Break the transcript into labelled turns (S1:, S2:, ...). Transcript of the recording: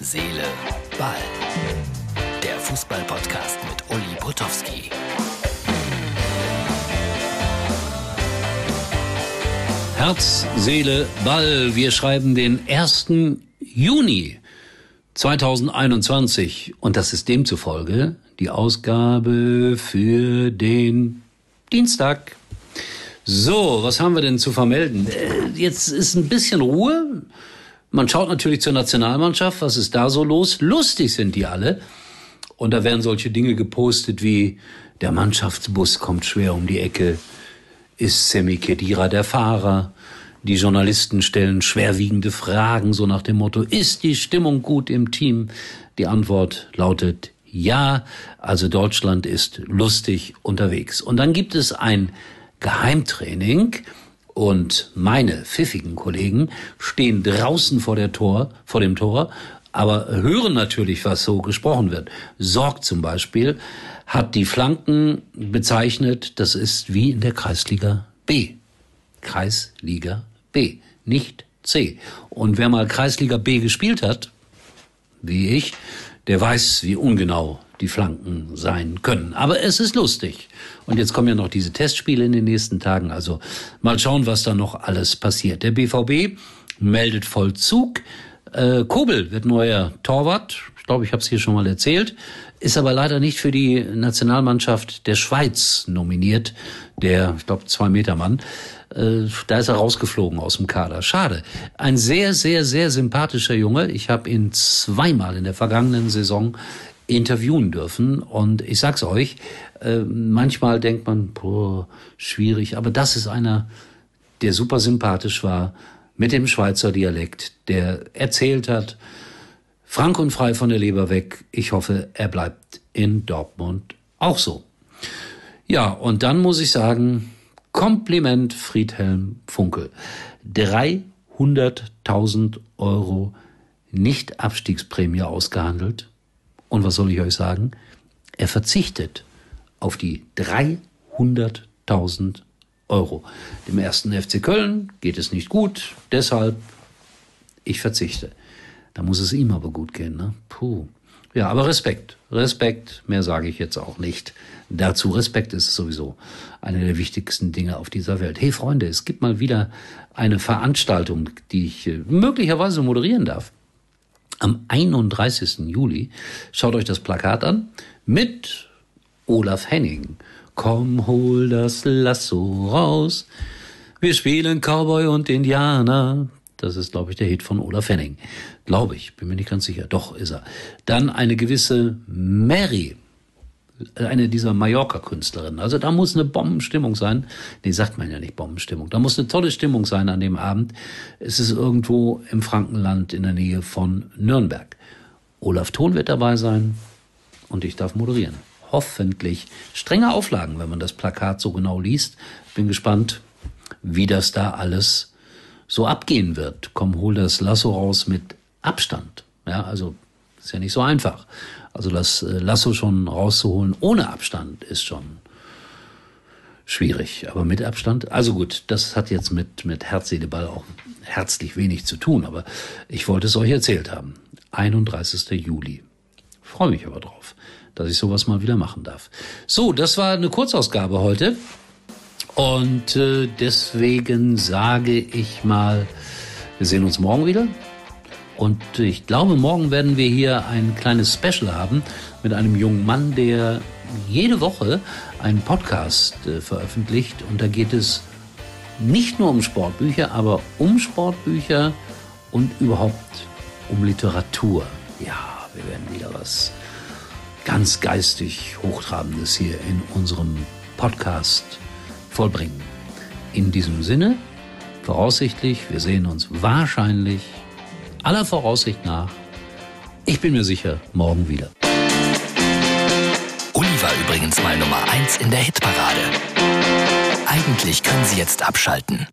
S1: Seele, Ball. Der Fußball-Podcast mit Uli Potowski.
S2: Herz, Seele, Ball. Wir schreiben den 1. Juni 2021 und das ist demzufolge die Ausgabe für den Dienstag. So, was haben wir denn zu vermelden? Äh, Jetzt ist ein bisschen Ruhe. Man schaut natürlich zur Nationalmannschaft. Was ist da so los? Lustig sind die alle. Und da werden solche Dinge gepostet wie der Mannschaftsbus kommt schwer um die Ecke. Ist Semi Kedira der Fahrer? Die Journalisten stellen schwerwiegende Fragen, so nach dem Motto, ist die Stimmung gut im Team? Die Antwort lautet ja, also Deutschland ist lustig unterwegs. Und dann gibt es ein Geheimtraining und meine pfiffigen Kollegen stehen draußen vor der Tor, vor dem Tor, aber hören natürlich, was so gesprochen wird. Sorg zum Beispiel hat die Flanken bezeichnet, das ist wie in der Kreisliga B. Kreisliga B, nicht C. Und wer mal Kreisliga B gespielt hat, wie ich, der weiß, wie ungenau die Flanken sein können. Aber es ist lustig. Und jetzt kommen ja noch diese Testspiele in den nächsten Tagen. Also mal schauen, was da noch alles passiert. Der BVB meldet Vollzug. Äh, Kobel wird neuer Torwart. Ich glaube, ich habe es hier schon mal erzählt. Ist aber leider nicht für die Nationalmannschaft der Schweiz nominiert. Der, ich glaube, zwei Meter Mann. Äh, da ist er rausgeflogen aus dem Kader. Schade. Ein sehr, sehr, sehr sympathischer Junge. Ich habe ihn zweimal in der vergangenen Saison interviewen dürfen. Und ich sag's euch, äh, manchmal denkt man, boah, schwierig. Aber das ist einer, der super sympathisch war, mit dem Schweizer Dialekt, der erzählt hat, frank und frei von der Leber weg. Ich hoffe, er bleibt in Dortmund auch so. Ja, und dann muss ich sagen, Kompliment Friedhelm Funkel. 300.000 Euro Nicht-Abstiegsprämie ausgehandelt. Und was soll ich euch sagen? Er verzichtet auf die 300.000 Euro. Dem ersten FC Köln geht es nicht gut, deshalb ich verzichte. Da muss es ihm aber gut gehen, ne? Puh. Ja, aber Respekt, Respekt, mehr sage ich jetzt auch nicht. Dazu Respekt ist sowieso eine der wichtigsten Dinge auf dieser Welt. Hey Freunde, es gibt mal wieder eine Veranstaltung, die ich äh, möglicherweise moderieren darf. Am 31. Juli, schaut euch das Plakat an, mit Olaf Henning. Komm, hol das Lasso raus. Wir spielen Cowboy und Indianer. Das ist, glaube ich, der Hit von Olaf Henning. Glaube ich, bin mir nicht ganz sicher. Doch, ist er. Dann eine gewisse Mary, eine dieser Mallorca-Künstlerinnen. Also da muss eine Bombenstimmung sein. Nee, sagt man ja nicht Bombenstimmung. Da muss eine tolle Stimmung sein an dem Abend. Es ist irgendwo im Frankenland in der Nähe von Nürnberg. Olaf Thon wird dabei sein und ich darf moderieren. Hoffentlich strenge Auflagen, wenn man das Plakat so genau liest. Bin gespannt, wie das da alles so abgehen wird. Komm, hol das Lasso raus mit Abstand. Ja, also ist ja nicht so einfach. Also das äh, Lasso schon rauszuholen ohne Abstand ist schon schwierig. Aber mit Abstand, also gut, das hat jetzt mit, mit Herz, auch herzlich wenig zu tun. Aber ich wollte es euch erzählt haben. 31. Juli. Freue mich aber drauf, dass ich sowas mal wieder machen darf. So, das war eine Kurzausgabe heute. Und äh, deswegen sage ich mal, wir sehen uns morgen wieder. Und ich glaube, morgen werden wir hier ein kleines Special haben mit einem jungen Mann, der jede Woche einen Podcast äh, veröffentlicht. Und da geht es nicht nur um Sportbücher, aber um Sportbücher und überhaupt um Literatur. Ja, wir werden wieder was ganz geistig Hochtrabendes hier in unserem Podcast vollbringen. In diesem Sinne, voraussichtlich, wir sehen uns wahrscheinlich aller Voraussicht nach, ich bin mir sicher, morgen wieder.
S1: Uli war übrigens mal Nummer 1 in der Hitparade. Eigentlich können Sie jetzt abschalten.